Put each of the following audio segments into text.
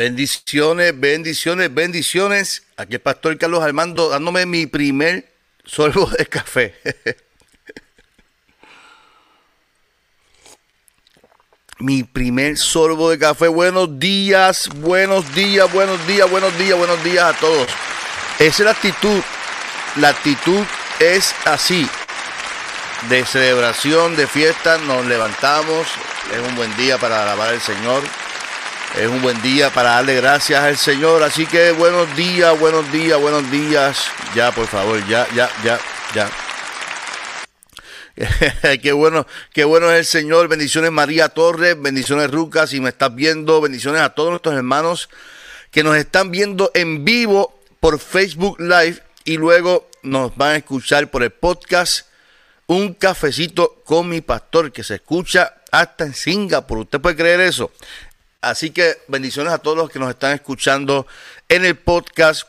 Bendiciones, bendiciones, bendiciones. Aquí el pastor Carlos Armando dándome mi primer sorbo de café. mi primer sorbo de café. Buenos días, buenos días, buenos días, buenos días, buenos días a todos. Esa es la actitud. La actitud es así. De celebración, de fiesta, nos levantamos. Es un buen día para alabar al Señor. Es un buen día para darle gracias al Señor. Así que buenos días, buenos días, buenos días. Ya, por favor, ya, ya, ya, ya. qué bueno, qué bueno es el Señor. Bendiciones María Torres, bendiciones Rucas, si me estás viendo, bendiciones a todos nuestros hermanos que nos están viendo en vivo por Facebook Live y luego nos van a escuchar por el podcast Un cafecito con mi pastor que se escucha hasta en Singapur. ¿Usted puede creer eso? Así que bendiciones a todos los que nos están escuchando en el podcast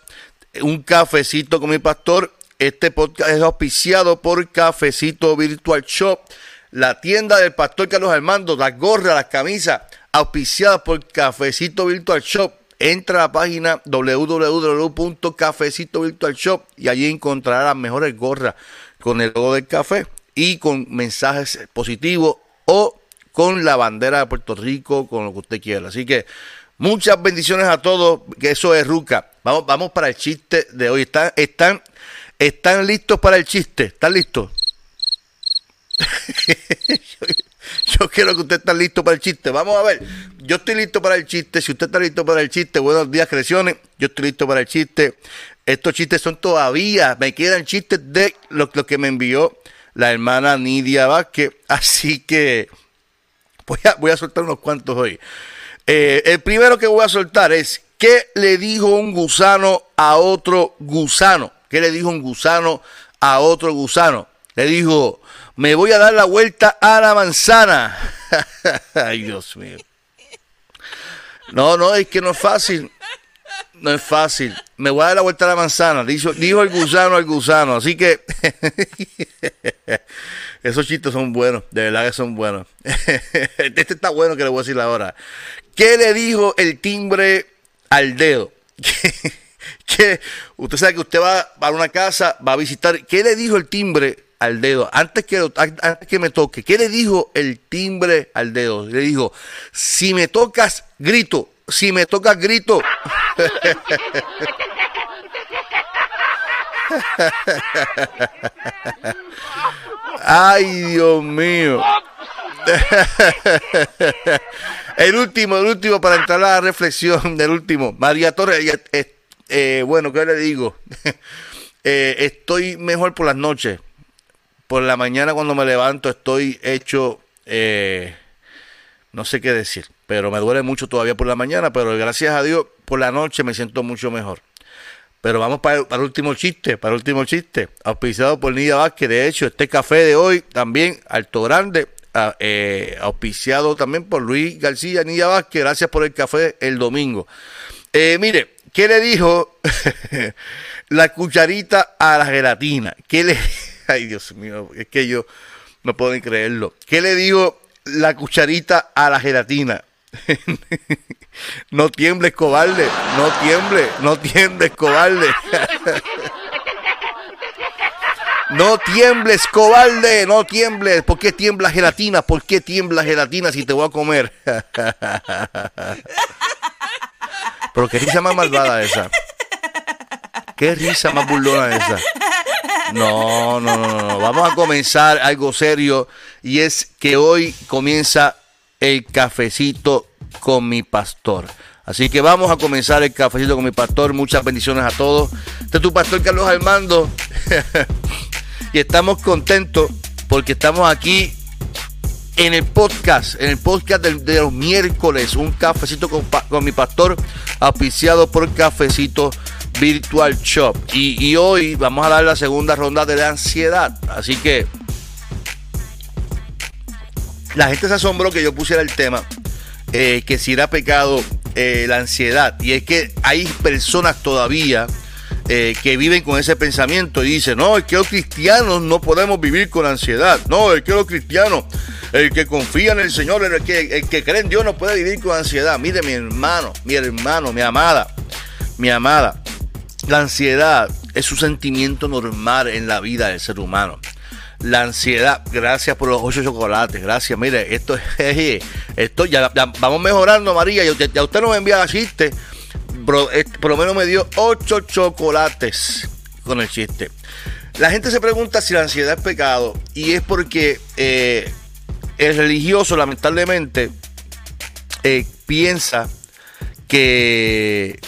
Un cafecito con mi pastor. Este podcast es auspiciado por Cafecito Virtual Shop, la tienda del pastor Carlos Armando, las gorras, las camisas, auspiciadas por Cafecito Virtual Shop. Entra a la página www.cafecitovirtualshop y allí encontrará las mejores gorras con el logo del café y con mensajes positivos o con la bandera de Puerto Rico, con lo que usted quiera. Así que muchas bendiciones a todos, que eso es Ruca. Vamos, vamos para el chiste de hoy. ¿Están, están, están listos para el chiste? ¿Están listos? yo, quiero que usted esté listo para el chiste. Vamos a ver. Yo estoy listo para el chiste. Si usted está listo para el chiste, buenos días, creaciones. Yo estoy listo para el chiste. Estos chistes son todavía, me quedan chistes de lo, lo que me envió la hermana Nidia Vázquez. Así que Voy a, soltar unos cuantos hoy. Eh, el primero que voy a soltar es, ¿qué le dijo un gusano a otro gusano? ¿Qué le dijo un gusano a otro gusano? Le dijo, me voy a dar la vuelta a la manzana. Ay, Dios mío. No, no, es que no es fácil. No es fácil. Me voy a dar la vuelta a la manzana. Dijo, dijo el gusano al gusano. Así que esos chistes son buenos, de verdad que son buenos. este está bueno que le voy a decir ahora. ¿Qué le dijo el timbre al dedo? ¿Qué, usted sabe que usted va a una casa, va a visitar. ¿Qué le dijo el timbre al dedo? Antes que, antes que me toque, ¿qué le dijo el timbre al dedo? Le dijo, si me tocas, grito. Si me tocas, grito. Ay, Dios mío. el último, el último para entrar a la reflexión del último. María Torres, eh, eh, bueno, ¿qué le digo? Eh, estoy mejor por las noches. Por la mañana cuando me levanto estoy hecho, no sé qué decir, pero me duele mucho todavía por la mañana, pero gracias a Dios por la noche me siento mucho mejor. Pero vamos para el, último chiste, para el último chiste. Auspiciado por Nidia Vázquez. De hecho, este café de hoy también, Alto Grande, ah, eh, auspiciado también por Luis García Nidia Vázquez. Gracias por el café el domingo. Eh, mire, ¿qué le dijo la cucharita a la gelatina? ¿Qué le... Ay, Dios mío, es que yo no puedo creerlo. ¿Qué le dijo la cucharita a la gelatina? no tiembles, cobarde. No tiemble, no tiembles, cobarde. No tiembles, cobarde, no tiembles. ¿Por qué tiembla gelatina? ¿Por qué tiembla gelatina si te voy a comer? Pero qué risa más malvada esa. Qué risa más burlona esa. No, no, no, no. Vamos a comenzar algo serio y es que hoy comienza el cafecito con mi pastor. Así que vamos a comenzar el cafecito con mi pastor. Muchas bendiciones a todos. Este es tu pastor Carlos Armando. y estamos contentos porque estamos aquí en el podcast, en el podcast de, los miércoles, un cafecito con, con, mi pastor, auspiciado por Cafecito Virtual Shop. Y, y hoy vamos a dar la segunda ronda de la ansiedad. Así que la gente se asombró que yo pusiera el tema, eh, que si era pecado eh, la ansiedad. Y es que hay personas todavía eh, que viven con ese pensamiento y dicen, no, es que los cristianos no podemos vivir con ansiedad. No, es que los cristianos, el que confía en el Señor, el que, el que cree en Dios no puede vivir con ansiedad. Mire mi hermano, mi hermano, mi amada, mi amada. La ansiedad es un sentimiento normal en la vida del ser humano la ansiedad. Gracias por los ocho chocolates. Gracias. Mire, esto es. Esto ya, vamos mejorando, María. Ya, ya usted no me envía chiste. Eh, por lo menos me dio ocho chocolates con el chiste. La gente se pregunta si la ansiedad es pecado. Y es porque eh, el religioso, lamentablemente, eh, piensa que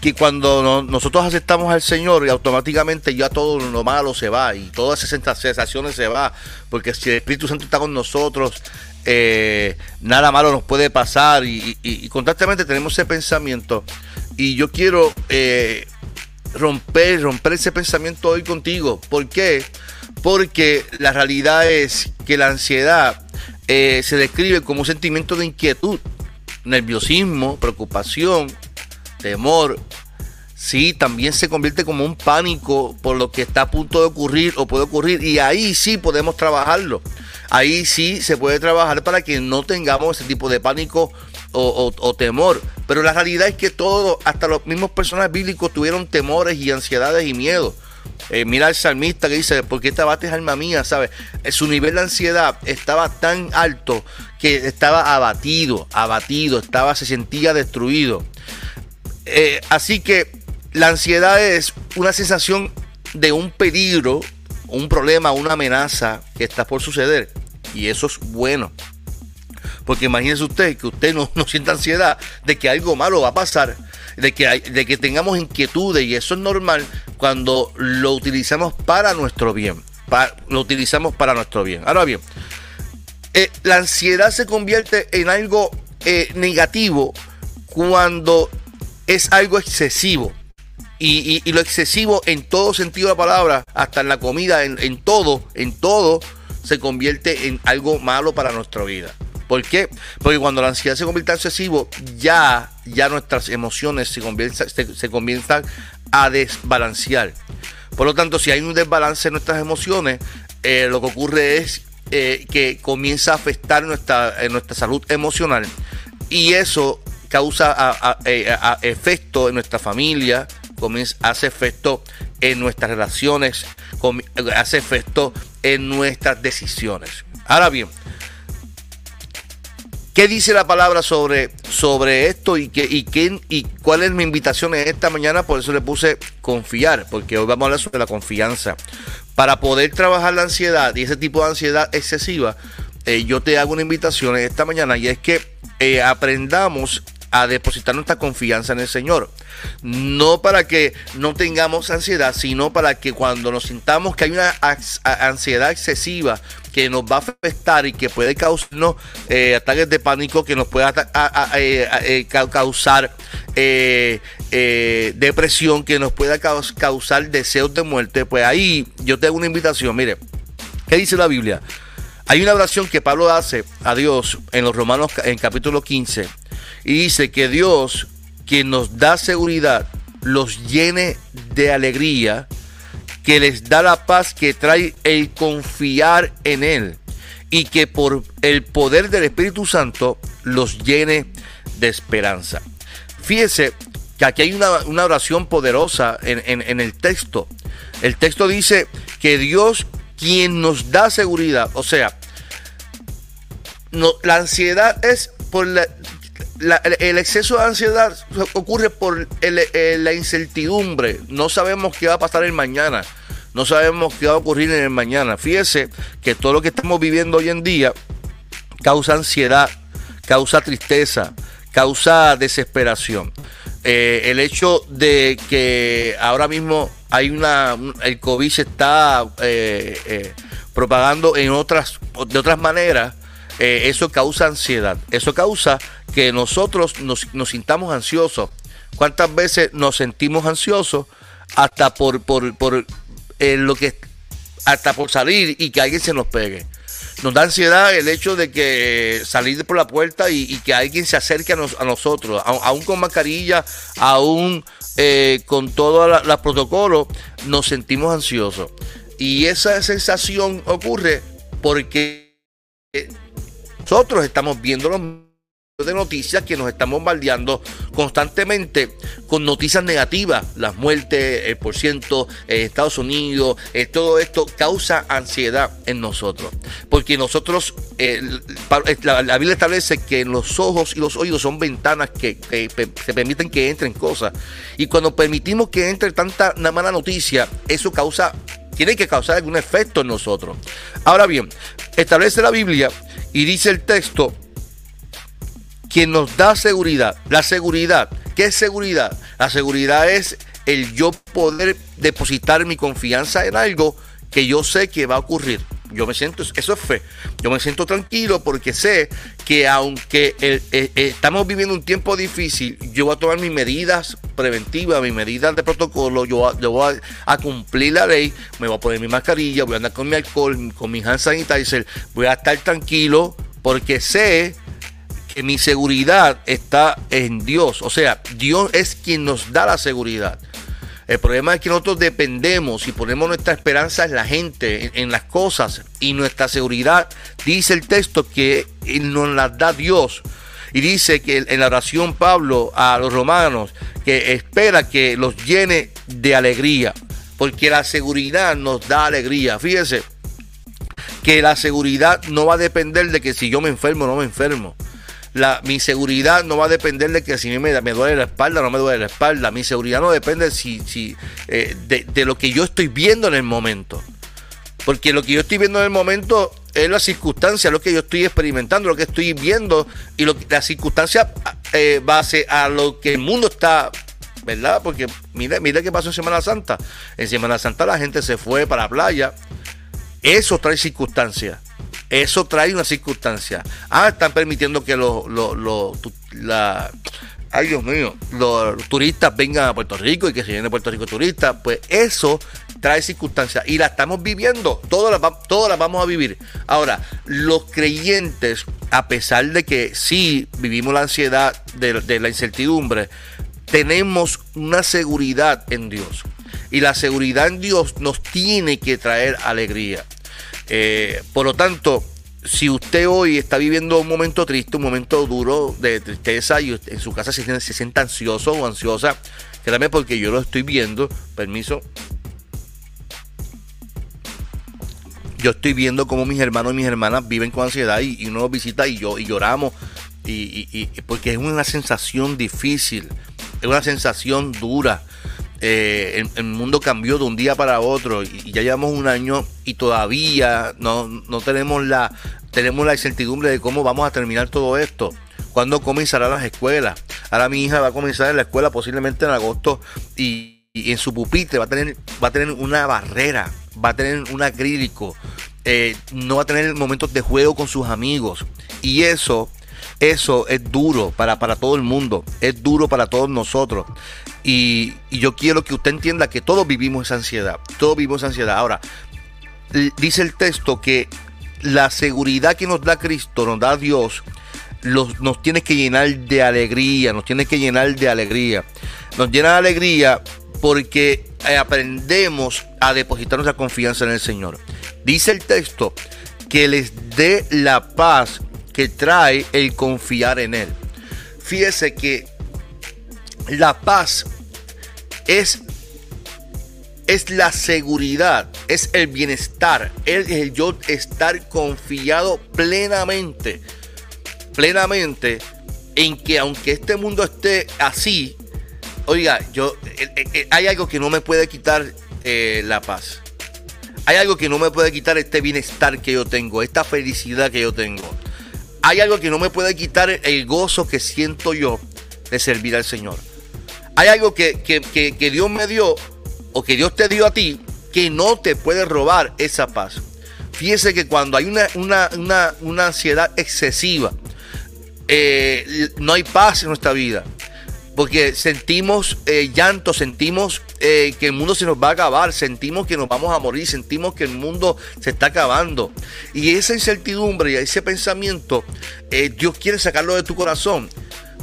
que cuando nosotros aceptamos al Señor y automáticamente ya todo lo malo se va y todas esas sensaciones se va, porque si el Espíritu Santo está con nosotros, eh, nada malo nos puede pasar y, constantemente tenemos ese pensamiento y yo quiero eh, romper, romper ese pensamiento hoy contigo. ¿Por qué? Porque la realidad es que la ansiedad eh, se describe como un sentimiento de inquietud, nerviosismo, preocupación, temor, sí, también se convierte como un pánico por lo que está a punto de ocurrir o puede ocurrir. Y ahí sí podemos trabajarlo. Ahí sí se puede trabajar para que no tengamos ese tipo de pánico o, temor. Pero la realidad es que todos, hasta los mismos personajes bíblicos tuvieron temores y ansiedades y miedo. Eh, mira al salmista que dice, ¿por qué te abates alma mía? ¿Sabes? Eh, su nivel de ansiedad estaba tan alto que estaba abatido, abatido, estaba, se sentía destruido. Eh, así que la ansiedad es una sensación de un peligro, un problema, una amenaza que está por suceder. Y eso es bueno. Porque imagínese usted que usted no, sienta ansiedad de que algo malo va a pasar, de que, de que tengamos inquietudes y eso es normal cuando lo utilizamos para nuestro bien. lo utilizamos para nuestro bien. Ahora bien, eh, la ansiedad se convierte en algo eh, negativo cuando es algo excesivo. Y, lo excesivo en todo sentido de la palabra, hasta en la comida, en, todo, en todo, se convierte en algo malo para nuestra vida. ¿Por qué? Porque cuando la ansiedad se convierte en excesivo, ya, ya nuestras emociones se, se, comienzan a desbalancear. Por lo tanto, si hay un desbalance en nuestras emociones, eh, lo que ocurre es eh, que comienza a afectar nuestra, en nuestra salud emocional. Y eso causa eh, efecto en nuestra familia, hace efecto en nuestras relaciones, hace efecto en nuestras decisiones. Ahora bien, ¿qué dice la palabra sobre, sobre esto y, qué, y, qué, y cuál es mi invitación en esta mañana? Por eso le puse confiar, porque hoy vamos a hablar sobre la confianza. Para poder trabajar la ansiedad y ese tipo de ansiedad excesiva, eh, yo te hago una invitación en esta mañana y es que eh, aprendamos a depositar nuestra confianza en el Señor. No para que no tengamos ansiedad, sino para que cuando nos sintamos que hay una ansiedad excesiva que nos va a afectar y que puede causarnos eh, ataques de pánico, que nos puede eh, eh, causar depresión, que nos pueda causar deseos de muerte, pues ahí yo tengo una invitación. Mire, ¿qué dice la Biblia? Hay una oración que Pablo hace a Dios en los Romanos en capítulo 15 y dice que Dios, quien nos da seguridad, los llene de alegría, que les da la paz que trae el confiar en Él y que por el poder del Espíritu Santo los llene de esperanza. Fíjese que aquí hay una, oración poderosa en, en, el texto. El texto dice que Dios quien nos da seguridad, o sea, no, la ansiedad es por la, el exceso de ansiedad ocurre por la incertidumbre. No sabemos qué va a pasar el mañana. No sabemos qué va a ocurrir en el mañana. Fíjese que todo lo que estamos viviendo hoy en día causa ansiedad, causa tristeza, causa desesperación. Eh, el hecho de que ahora mismo hay una el COVID se está eh, eh, propagando en otras de otras maneras eso causa ansiedad eso causa que nosotros nos, sintamos ansiosos ¿Cuántas veces nos sentimos ansiosos hasta por, por, por eh, lo que hasta por salir y que alguien se nos pegue? Nos da ansiedad el hecho de que salir por la puerta y, que alguien se acerque a, nosotros, aún con mascarilla, aún eh, con todos los protocolos, nos sentimos ansiosos. Y esa sensación ocurre porque nosotros estamos viendo los de noticias que nos están bombardeando constantemente con noticias negativas, las muertes, el por ciento en Estados Unidos, eh, todo esto causa ansiedad en nosotros. Porque nosotros, eh, la, Biblia establece que los ojos y los oídos son ventanas que, que, permiten que entren cosas. Y cuando permitimos que entre tanta mala noticia, eso causa tiene que causar algún efecto en nosotros. Ahora bien, establece la Biblia y dice el texto quien nos da seguridad. La seguridad, ¿qué es seguridad? La seguridad es el yo poder depositar mi confianza en algo que yo sé que va a ocurrir. Yo me siento, eso es fe. Yo me siento tranquilo porque sé que aunque eh, eh, estamos viviendo un tiempo difícil, yo voy a tomar mis medidas preventivas, mis medidas de protocolo, yo, voy a, cumplir la ley, me voy a poner mi mascarilla, voy a andar con mi alcohol, con mi hand sanitizer, voy a estar tranquilo porque sé mi seguridad está en Dios. O sea, Dios es quien nos da la seguridad. El problema es que nosotros dependemos y ponemos nuestra esperanza en la gente, en, las cosas. Y nuestra seguridad, dice el texto, que nos la da Dios. Y dice que en la oración Pablo a los romanos, que espera que los llene de alegría. Porque la seguridad nos da alegría. Fíjese que la seguridad no va a depender de que si yo me enfermo o no me enfermo mi seguridad no va a depender de que si me, me duele la espalda o no me duele la espalda. Mi seguridad no depende si, si, eh, de, lo que yo estoy viendo en el momento. Porque lo que yo estoy viendo en el momento es la circunstancia, lo que yo estoy experimentando, lo que estoy viendo y lo, la circunstancia eh, base a lo que el mundo está ¿verdad? Porque mire, mire qué pasó en Semana Santa. En Semana Santa la gente se fue para la playa. Eso trae circunstancias. Eso trae una circunstancia. Ah, están permitiendo que los, los, la, ay Dios mío, los turistas vengan a Puerto Rico y que se vienen a Puerto Rico turistas. Pues eso trae circunstancias y la estamos viviendo. Todas las, todas las vamos a vivir. Ahora, los creyentes, a pesar de que sí vivimos la ansiedad de, de la incertidumbre, tenemos una seguridad en Dios. Y la seguridad en Dios nos tiene que traer alegría. Eh, por lo tanto, si usted hoy está viviendo un momento triste, un momento duro de tristeza y en su casa se, siente ansioso o ansiosa, créame porque yo lo estoy viendo, permiso. Yo estoy viendo cómo mis hermanos y mis hermanas viven con ansiedad y, uno los visita y, yo, y lloramos. y, porque es una sensación difícil, es una sensación dura. Eh, el, mundo cambió de un día para otro y, ya llevamos un año y todavía no, tenemos la tenemos la incertidumbre de cómo vamos a terminar todo esto. ¿Cuándo comenzarán las escuelas? Ahora mi hija va a comenzar en la escuela posiblemente en agosto y, en su pupitre va a tener va a tener una barrera, va a tener un acrílico, eh, no va a tener momentos de juego con sus amigos y eso eso es duro para, para todo el mundo, es duro para todos nosotros. Y, yo quiero que usted entienda que todos vivimos esa ansiedad, todos vivimos esa ansiedad. Ahora, dice el texto que la seguridad que nos da Cristo, nos da Dios, nos tiene que llenar de alegría, nos tiene que llenar de alegría. Nos llena de alegría porque eh, aprendemos a depositar nuestra confianza en el Señor. Dice el texto que les dé la paz que trae el confiar en Él. Fíjese que la paz es, es la seguridad, es el bienestar, es el yo estar confiado plenamente, plenamente en que aunque este mundo esté así, oiga, yo eh, eh, eh, hay algo que no me puede quitar la paz. Hay algo que no me puede quitar este bienestar que yo tengo, esta felicidad que yo tengo hay algo que no me puede quitar el gozo que siento yo de servir al Señor. Hay algo que, Dios me dio o que Dios te dio a ti que no te puede robar esa paz. Fíjese que cuando hay una, una, ansiedad excesiva, eh, no hay paz en nuestra vida. porque sentimos eh, llanto, sentimos eh, que el mundo se nos va a acabar, sentimos que nos vamos a morir, sentimos que el mundo se está acabando. Y esa incertidumbre y ese pensamiento, Dios quiere sacarlo de tu corazón.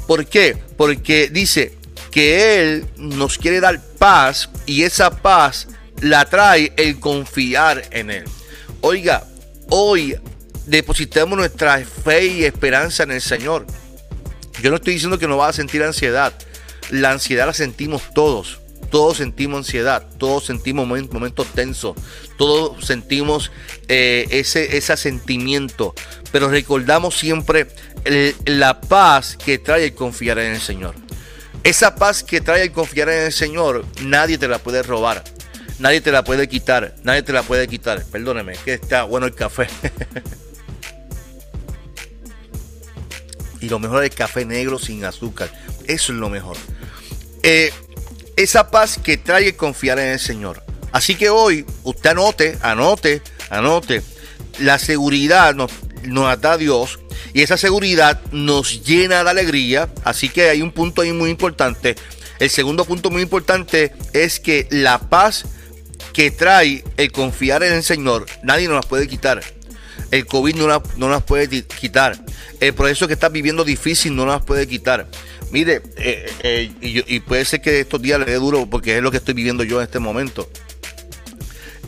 ¿Por qué? Porque dice que Él nos quiere dar paz y esa paz la trae el confiar en Él. Oiga, hoy depositemos nuestra fe y esperanza en el Señor. Yo no estoy diciendo que no vas a sentir ansiedad. La ansiedad la sentimos todos. Todos sentimos ansiedad, todos sentimos momentos tensos, todos sentimos eh, ese, ese sentimiento, pero recordamos siempre la paz que trae el confiar en el Señor. Esa paz que trae el confiar en el Señor, nadie te la puede robar, nadie te la puede quitar, nadie te la puede quitar. Perdóneme, que está bueno el café. y lo mejor es el café negro sin azúcar. Eso es lo mejor. Eh, esa paz que trae confiar en el Señor. Así que hoy usted anote, anote, anote. La seguridad nos, nos da Dios y esa seguridad nos llena de alegría. Así que hay un punto ahí muy importante. El segundo punto muy importante es que la paz que trae el confiar en el Señor, nadie nos la puede quitar. El COVID no, no las puede quitar. El proceso que estás viviendo difícil no las puede quitar. Mire, eh, eh, y, puede ser que estos días le dé duro porque es lo que estoy viviendo yo en este momento.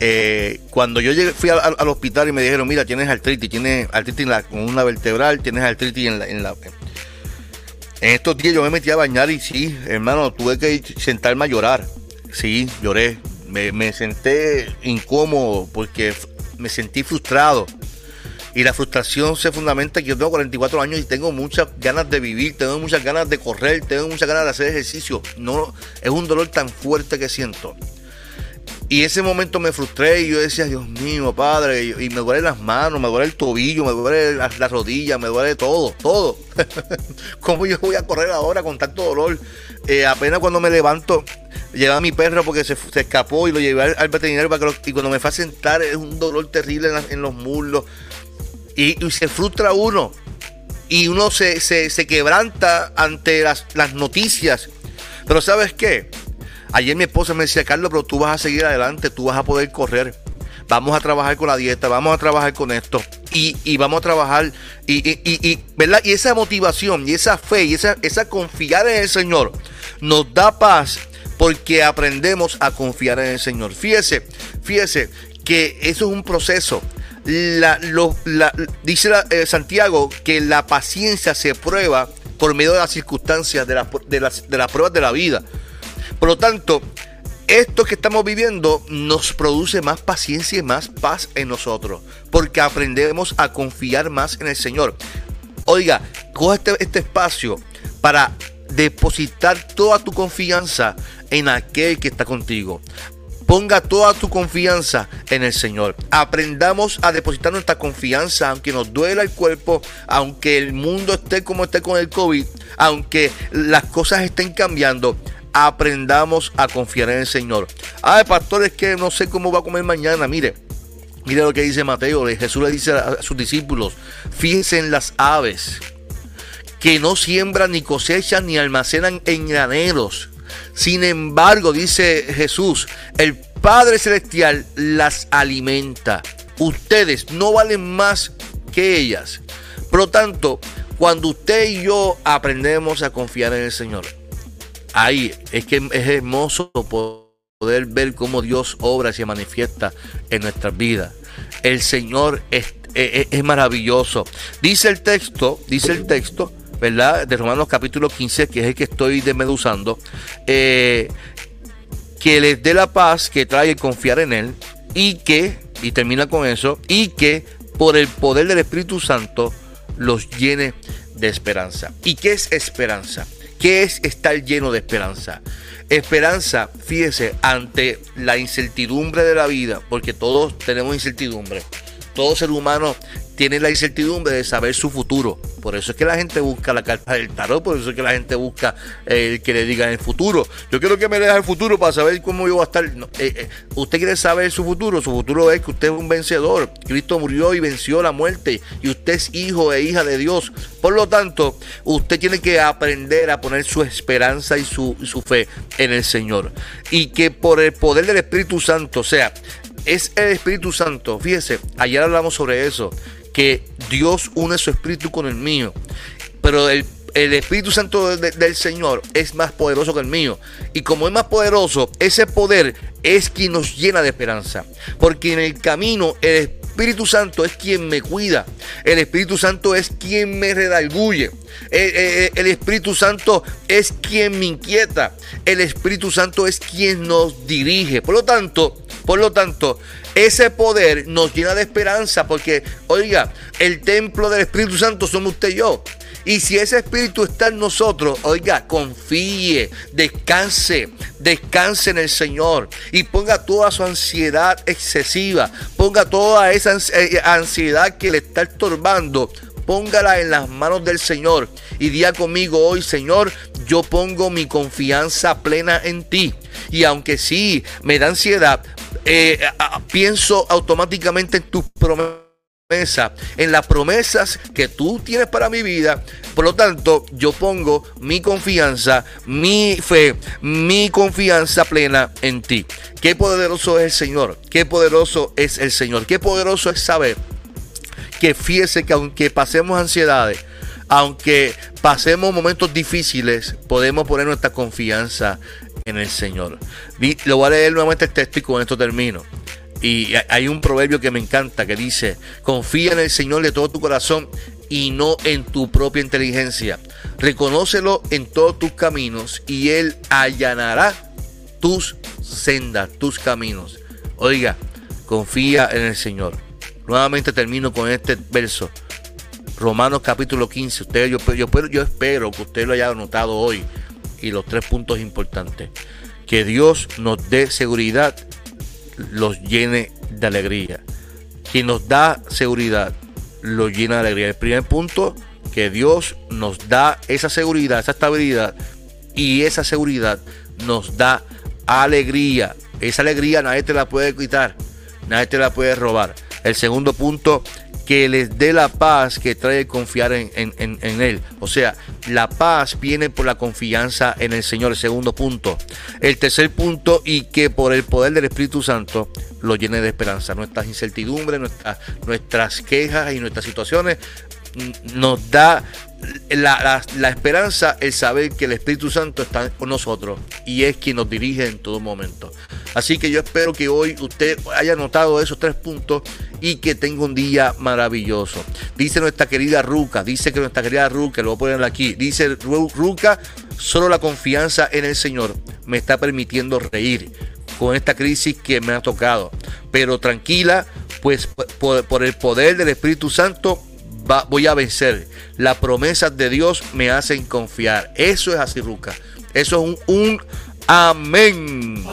Eh, cuando yo fui al, hospital y me dijeron, mira, tienes artritis, tienes artritis en la columna vertebral, tienes artritis en la, en la... En estos días yo me metí a bañar y sí, hermano, tuve que sentarme a llorar. Sí, lloré. Me, me senté incómodo porque me sentí frustrado. Y la frustración se fundamenta que yo tengo 44 años y tengo muchas ganas de vivir, tengo muchas ganas de correr, tengo muchas ganas de hacer ejercicio. No, es un dolor tan fuerte que siento. Y ese momento me frustré y yo decía, Dios mío, padre, y, me duele las manos, me duele el tobillo, me duele las la rodillas, me duele todo, todo. ¿Cómo yo voy a correr ahora con tanto dolor? Eh, apenas cuando me levanto, lleva a mi perro porque se, escapó y lo llevé al, veterinario para que y cuando me fue a sentar es un dolor terrible en, los muslos. Y, se frustra uno. Y uno se, quebranta ante las, noticias. Pero ¿sabes qué? Ayer mi esposa me decía, Carlos, pero tú vas a seguir adelante, tú vas a poder correr. Vamos a trabajar con la dieta, vamos a trabajar con esto. Y, vamos a trabajar. Y, y, ¿verdad? y esa motivación y esa fe y esa, esa confiar en el Señor nos da paz porque aprendemos a confiar en el Señor. Fíjese, fíjese que eso es un proceso la, dice eh, Santiago que la paciencia se prueba por medio de las circunstancias, de, de, las, de las pruebas de la vida. Por lo tanto, esto que estamos viviendo nos produce más paciencia y más paz en nosotros, porque aprendemos a confiar más en el Señor. Oiga, coge este, este espacio para depositar toda tu confianza en aquel que está contigo. Ponga toda tu confianza en el Señor. Aprendamos a depositar nuestra confianza, aunque nos duela el cuerpo, aunque el mundo esté como esté con el COVID, aunque las cosas estén cambiando. Aprendamos a confiar en el Señor. Ay, pastor, es que no sé cómo va a comer mañana. Mire, mire lo que dice Mateo. Jesús le dice a sus discípulos: fíjense en las aves que no siembran ni cosechan ni almacenan en graneros sin embargo, dice Jesús, el Padre Celestial las alimenta. Ustedes no valen más que ellas. Por lo tanto, cuando usted y yo aprendemos a confiar en el Señor, ahí es que es hermoso poder ver cómo Dios obra y se manifiesta en nuestras vidas. El Señor es, maravilloso. Dice el texto, dice el texto, ¿verdad? De Romanos capítulo 15, que es el que estoy desmeduzando, eh, que les dé la paz que trae confiar en Él y que, y termina con eso, y que por el poder del Espíritu Santo los llene de esperanza. ¿Y qué es esperanza? ¿Qué es estar lleno de esperanza? Esperanza, fíjese, ante la incertidumbre de la vida, porque todos tenemos incertidumbre. Todo ser humano tiene la incertidumbre de saber su futuro. Por eso es que la gente busca la carta del tarot, por eso es que la gente busca el que le diga el futuro. Yo quiero que me deje el futuro para saber cómo yo voy a estar. Eh, eh, usted quiere saber su futuro, su futuro es que usted es un vencedor. Cristo murió y venció la muerte y usted es hijo e hija de Dios. Por lo tanto, usted tiene que aprender a poner su esperanza y su, su fe en el Señor. Y que por el poder del Espíritu Santo, o sea, es el Espíritu Santo. Fíjese, ayer hablamos sobre eso, que Dios une su espíritu con el mío. Pero el, Espíritu Santo del Señor es más poderoso que el mío. Y como es más poderoso, ese poder es quien nos llena de esperanza. Porque en el camino el Espíritu Santo es quien me cuida. El Espíritu Santo es quien me redarguye. El, el, Espíritu Santo es quien me inquieta. El Espíritu Santo es quien nos dirige. Por lo tanto, por lo tanto, ese poder nos llena de esperanza porque, oiga, el templo del Espíritu Santo somos usted y yo. Y si ese espíritu está en nosotros, oiga, confíe, descanse, descanse en el Señor y ponga toda su ansiedad excesiva, ponga toda esa eh, ansiedad que le está estorbando, póngala en las manos del Señor y diga conmigo hoy, Señor, yo pongo mi confianza plena en ti. Y aunque sí me da ansiedad, eh, pienso automáticamente en tus promesas en las promesas que tú tienes para mi vida. Por lo tanto, yo pongo mi confianza, mi fe, mi confianza plena en ti. Qué poderoso es el Señor, qué poderoso es el Señor, qué poderoso es saber que fíjese que aunque pasemos ansiedades, aunque pasemos momentos difíciles, podemos poner nuestra confianza en el Señor. Lo voy a leer nuevamente el texto y con esto termino. Y hay un proverbio que me encanta que dice, confía en el Señor de todo tu corazón y no en tu propia inteligencia. Reconócelo en todos tus caminos y Él allanará tus sendas, tus caminos. Oiga, confía en el Señor. Nuevamente termino con este verso. Romanos capítulo 15. Usted, yo, yo, yo espero que usted lo haya anotado hoy. Y los tres puntos importantes. Que Dios nos dé seguridad los llene de alegría. Quien nos da seguridad, lo llena de alegría. El primer punto, que Dios nos da esa seguridad, esa estabilidad y esa seguridad nos da alegría. Esa alegría nadie te la puede quitar, nadie te la puede robar. El segundo punto, que les dé la paz que trae confiar en, Él. O sea, la paz viene por la confianza en el Señor. El segundo punto. El tercer punto, y que por el poder del Espíritu Santo lo llene de esperanza. Nuestras incertidumbres, nuestras, nuestras quejas y nuestras situaciones nos da la, esperanza, el saber que el Espíritu Santo está con nosotros y es quien nos dirige en todo momento. Así que yo espero que hoy usted haya notado esos tres puntos y que tenga un día maravilloso. Dice nuestra querida Ruca, dice que nuestra querida Ruca, lo voy a poner aquí, dice Ruca, solo la confianza en el Señor me está permitiendo reír con esta crisis que me ha tocado. Pero tranquila, pues por el poder del Espíritu Santo voy a vencer. Las promesas de Dios me hacen confiar. Eso es así, Ruca. Eso es un, un amén.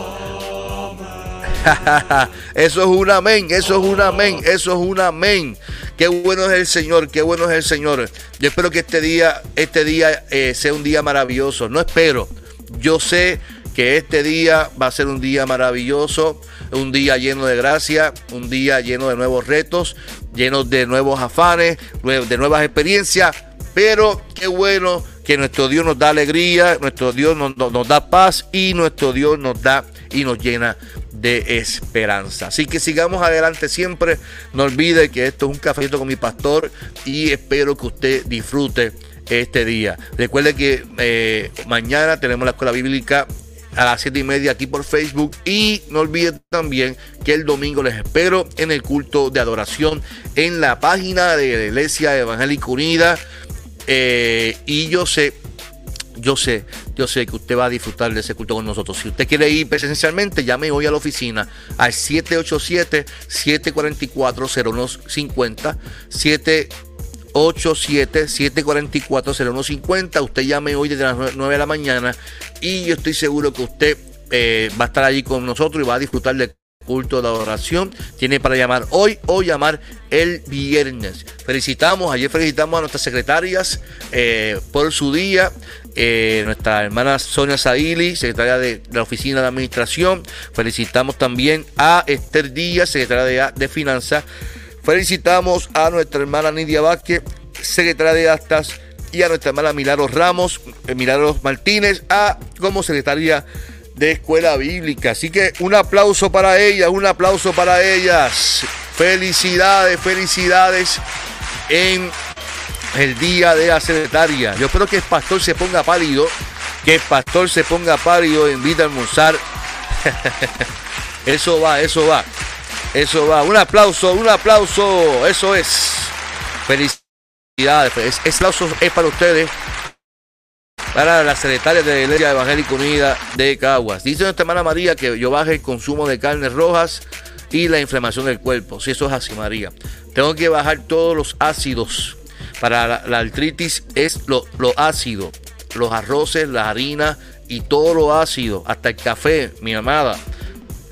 eso es un amén, eso es un amén, eso es un amén. Qué bueno es el Señor, qué bueno es el Señor. Yo espero que este día, este día eh, sea un día maravilloso. No espero, yo sé que este día va a ser un día maravilloso, un día lleno de gracia, un día lleno de nuevos retos, lleno de nuevos afanes, de nuevas experiencias, pero qué bueno que nuestro Dios nos da alegría, nuestro Dios nos, nos, da paz y nuestro Dios nos da y nos llena de esperanza. Así que sigamos adelante siempre. No olvide que esto es un cafecito con mi pastor y espero que usted disfrute este día. Recuerde que eh, mañana tenemos la escuela bíblica a las 7 y media aquí por Facebook. Y no olviden también que el domingo les espero en el culto de adoración en la página de la Iglesia Evangélica Unida. Eh, y yo sé, yo sé, yo sé que usted va a disfrutar de ese culto con nosotros. Si usted quiere ir presencialmente, llame hoy a la oficina al 787-744-0150. 787-744-0150. Usted llame hoy desde las 9 de la mañana y yo estoy seguro que usted eh, va a estar allí con nosotros y va a disfrutar del culto de adoración. Tiene para llamar hoy o llamar el viernes. Felicitamos, ayer felicitamos a nuestras secretarias eh, por su día. Eh, nuestra hermana Sonia Saili, secretaria de la Oficina de Administración. Felicitamos también a Esther Díaz, secretaria de, de Finanzas. Felicitamos a nuestra hermana Nidia Vázquez, secretaria de Actas. Y a nuestra hermana Milagros Ramos, eh, Milagros Martínez, a, como secretaria de Escuela Bíblica. Así que un aplauso para ellas, un aplauso para ellas. Felicidades, felicidades en el día de la secretaria. Yo espero que el pastor se ponga pálido, que el pastor se ponga pálido, invita a almorzar. eso va, eso va, eso va. Un aplauso, un aplauso, eso es. Felicidades, aplauso es para ustedes para la secretaria de la Iglesia Evangélica Unida de Caguas. Dice nuestra hermana María que yo baje el consumo de carnes rojas y la inflamación del cuerpo. Si eso es así, María. Tengo que bajar todos los ácidos. Para la, artritis es lo, lo, ácido. Los arroces, la harina y todo lo ácido. Hasta el café, mi amada.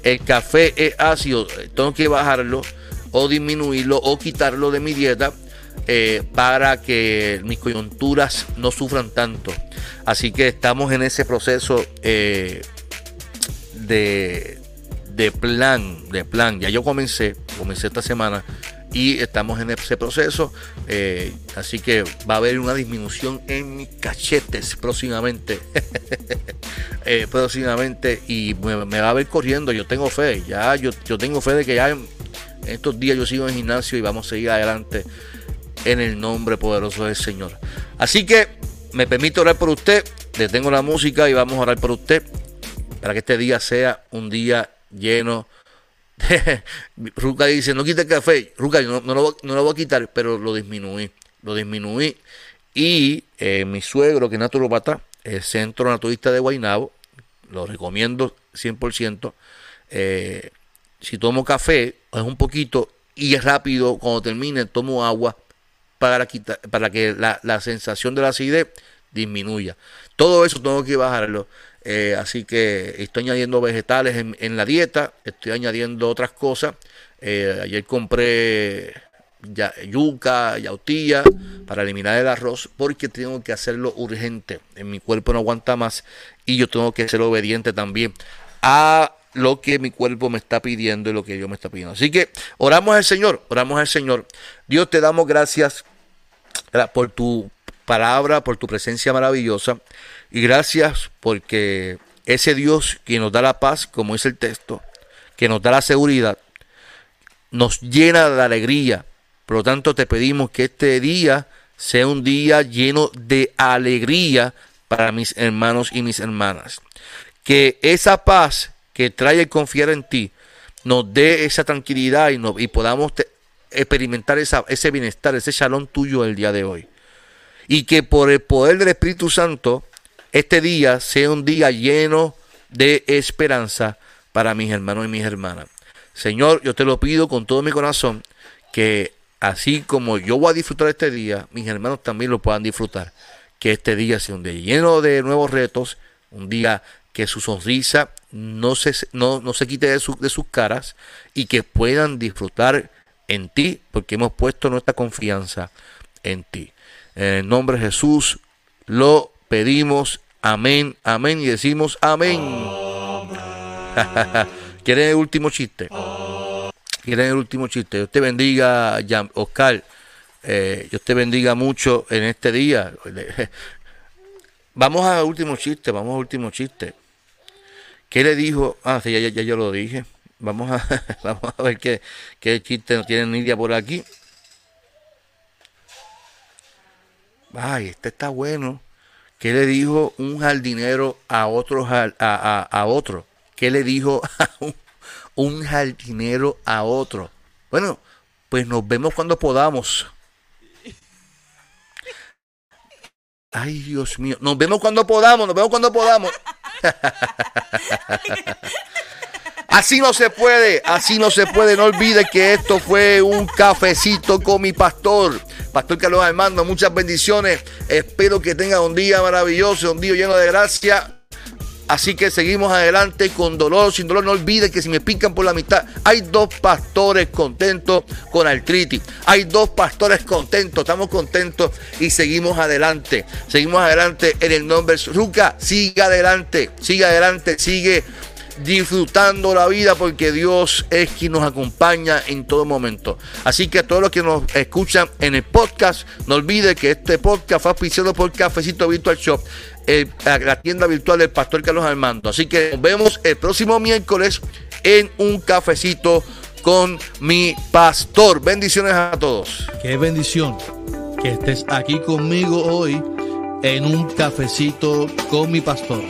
El café es ácido. Tengo que bajarlo o disminuirlo o quitarlo de mi dieta eh, para que mis coyunturas no sufran tanto. Así que estamos en ese proceso eh, de, de plan, de plan. Ya yo comencé, comencé esta semana y estamos en ese proceso. Eh, así que va a haber una disminución en mis cachetes próximamente. próximamente y me, va a ver corriendo. Yo tengo fe, ya yo, yo tengo fe de que ya en estos días yo sigo en el gimnasio y vamos a seguir adelante en el nombre poderoso del Señor. Así que me permito orar por usted, detengo la música y vamos a orar por usted para que este día sea un día lleno de... Ruca dice, no quite el café. Ruca, no, no, lo, no, lo, voy a quitar, pero lo disminuí. Lo disminuí. Y eh, mi suegro, que es naturopata, el Centro Naturista de Guainabo, lo recomiendo 100%. Eh, si tomo café, es un poquito y es rápido, cuando termine, tomo agua para, quitar, para que la, sensación de la acidez disminuya. Todo eso tengo que bajarlo. Eh, así que estoy añadiendo vegetales en, la dieta, estoy añadiendo otras cosas. Eh, ayer compré ya, yuca, yautía para eliminar el arroz porque tengo que hacerlo urgente. En mi cuerpo no aguanta más y yo tengo que ser obediente también a lo que mi cuerpo me está pidiendo y lo que yo me está pidiendo. Así que oramos al Señor, oramos al Señor. Dios te damos gracias por tu palabra, por tu presencia maravillosa. Y gracias porque ese Dios que nos da la paz, como es el texto, que nos da la seguridad, nos llena de alegría. Por lo tanto, te pedimos que este día sea un día lleno de alegría para mis hermanos y mis hermanas. Que esa paz que trae el confiar en ti nos dé esa tranquilidad y, y podamos experimentar esa, ese bienestar, ese shalom tuyo el día de hoy. Y que por el poder del Espíritu Santo, este día sea un día lleno de esperanza para mis hermanos y mis hermanas. Señor, yo te lo pido con todo mi corazón, que así como yo voy a disfrutar este día, mis hermanos también lo puedan disfrutar. Que este día sea un día lleno de nuevos retos, un día que su sonrisa no se, no, no se quite de, de sus caras y que puedan disfrutar en ti, porque hemos puesto nuestra confianza en ti. En el nombre de Jesús lo pedimos. Amén, amén. Y decimos amén. ¿Quieren el último chiste? ¿Quieren el último chiste? Dios te bendiga, Oscar. Eh, Dios te bendiga mucho en este día. Vamos al último chiste, vamos al último chiste. ¿Qué le dijo? Ah, sí, ya, ya yo lo dije. Vamos a, vamos a ver qué, qué chiste no tiene Nidia por aquí. Ay, este está bueno. ¿Qué le dijo un jardinero a otro, a, a, otro? ¿Qué le dijo un, un jardinero a otro? Bueno, pues nos vemos cuando podamos. Ay, Dios mío. Nos vemos cuando podamos, nos vemos cuando podamos. Así no se puede, así no se puede. No olvide que esto fue un cafecito con mi pastor. Pastor Carlos Armando, muchas bendiciones. Espero que tenga un día maravilloso, un día lleno de gracia. Así que seguimos adelante con dolor, sin dolor. No olviden que si me pican por la mitad, hay dos pastores contentos con artritis. Hay dos pastores contentos, estamos contentos y seguimos adelante. Seguimos adelante en el nombre de Ruca. Siga adelante, siga adelante, sigue disfrutando la vida porque Dios es quien nos acompaña en todo momento. Así que a todos los que nos escuchan en el podcast, no olviden que este podcast fue auspiciado por Cafecito Virtual Shop, la tienda virtual del Pastor Carlos Armando. Así que nos vemos el próximo miércoles en un cafecito con mi pastor. Bendiciones a todos. Qué bendición que estés aquí conmigo hoy en un cafecito con mi pastor.